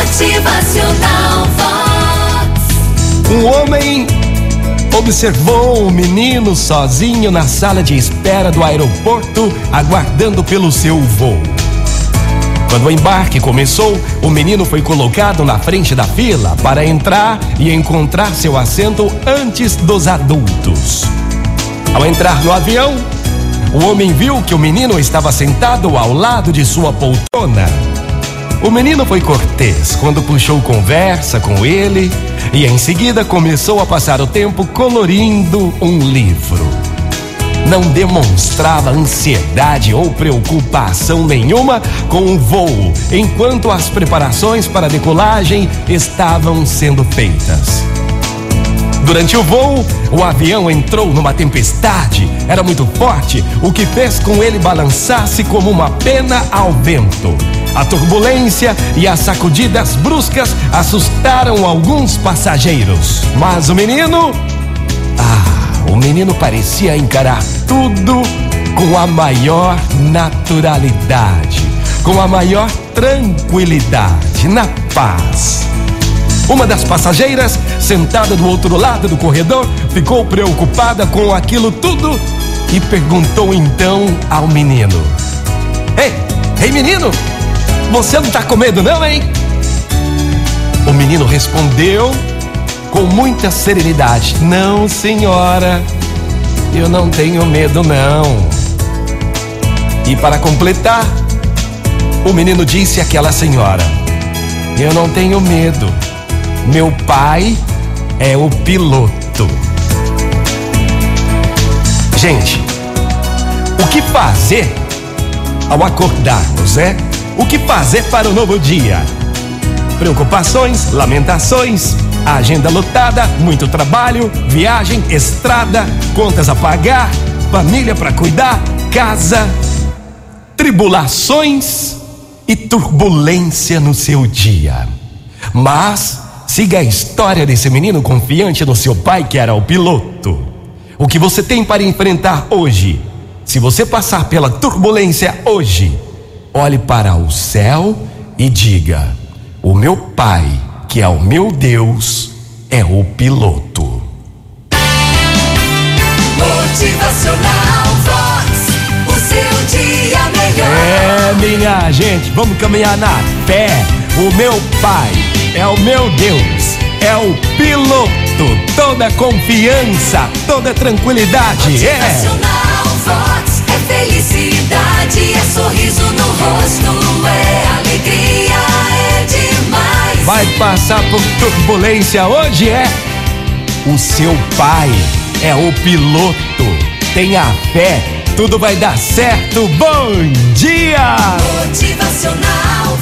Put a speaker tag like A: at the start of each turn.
A: Motivacional Vox.
B: Um homem observou um menino sozinho na sala de espera do aeroporto, aguardando pelo seu voo. Quando o embarque começou, o menino foi colocado na frente da fila para entrar e encontrar seu assento antes dos adultos. Ao entrar no avião, o homem viu que o menino estava sentado ao lado de sua poltrona. O menino foi cortês quando puxou conversa com ele e em seguida começou a passar o tempo colorindo um livro. Não demonstrava ansiedade ou preocupação nenhuma com o voo, enquanto as preparações para a decolagem estavam sendo feitas. Durante o voo, o avião entrou numa tempestade. Era muito forte, o que fez com ele balançar-se como uma pena ao vento. A turbulência e as sacudidas bruscas assustaram alguns passageiros. Mas o menino. Ah, o menino parecia encarar tudo com a maior naturalidade, com a maior tranquilidade, na paz. Uma das passageiras, sentada do outro lado do corredor, ficou preocupada com aquilo tudo e perguntou então ao menino: Ei, ei menino, você não tá com medo não, hein? O menino respondeu com muita serenidade: Não, senhora, eu não tenho medo não. E para completar, o menino disse àquela senhora: Eu não tenho medo. Meu pai é o piloto. Gente, o que fazer ao acordarmos, é? O que fazer para o novo dia? Preocupações, lamentações, agenda lotada, muito trabalho, viagem, estrada, contas a pagar, família para cuidar, casa, tribulações e turbulência no seu dia. Mas siga a história desse menino confiante no seu pai que era o piloto. O que você tem para enfrentar hoje? Se você passar pela turbulência hoje, olhe para o céu e diga: O meu pai, que é o meu Deus, é o piloto.
A: Motivacional Vox. O seu dia melhor.
B: É, minha gente, vamos caminhar na fé. O meu pai é o meu Deus, é o piloto. Toda confiança, toda tranquilidade. É.
A: Motivacional Vox. É felicidade, é sorriso
B: Vai passar por turbulência hoje é o seu pai é o piloto. Tenha fé, tudo vai dar certo. Bom dia!
A: Motivacional